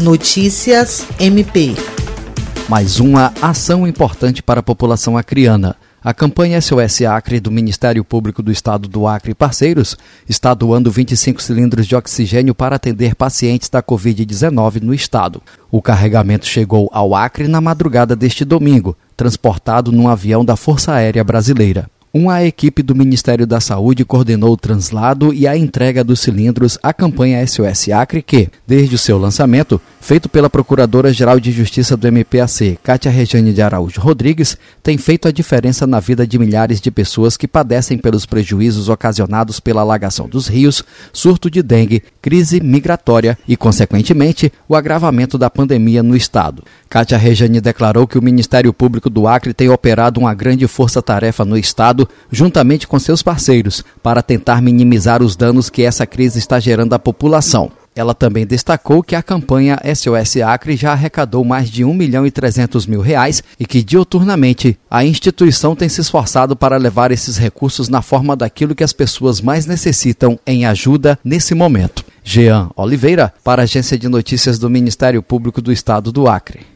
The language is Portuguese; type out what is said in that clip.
Notícias MP. Mais uma ação importante para a população acriana. A campanha SOS Acre do Ministério Público do Estado do Acre parceiros está doando 25 cilindros de oxigênio para atender pacientes da Covid-19 no estado. O carregamento chegou ao Acre na madrugada deste domingo, transportado num avião da Força Aérea Brasileira. Uma equipe do Ministério da Saúde coordenou o translado e a entrega dos cilindros à campanha SOS Acre, que, desde o seu lançamento, feito pela Procuradora-Geral de Justiça do MPAC, Cátia Rejane de Araújo Rodrigues, tem feito a diferença na vida de milhares de pessoas que padecem pelos prejuízos ocasionados pela alagação dos rios, surto de dengue, crise migratória e, consequentemente, o agravamento da pandemia no Estado. Cátia Rejane declarou que o Ministério Público do Acre tem operado uma grande força-tarefa no Estado Estado, juntamente com seus parceiros, para tentar minimizar os danos que essa crise está gerando à população. Ela também destacou que a campanha SOS Acre já arrecadou mais de 1 milhão e 300 mil reais e que diuturnamente a instituição tem se esforçado para levar esses recursos na forma daquilo que as pessoas mais necessitam em ajuda nesse momento. Jean Oliveira, para a Agência de Notícias do Ministério Público do Estado do Acre.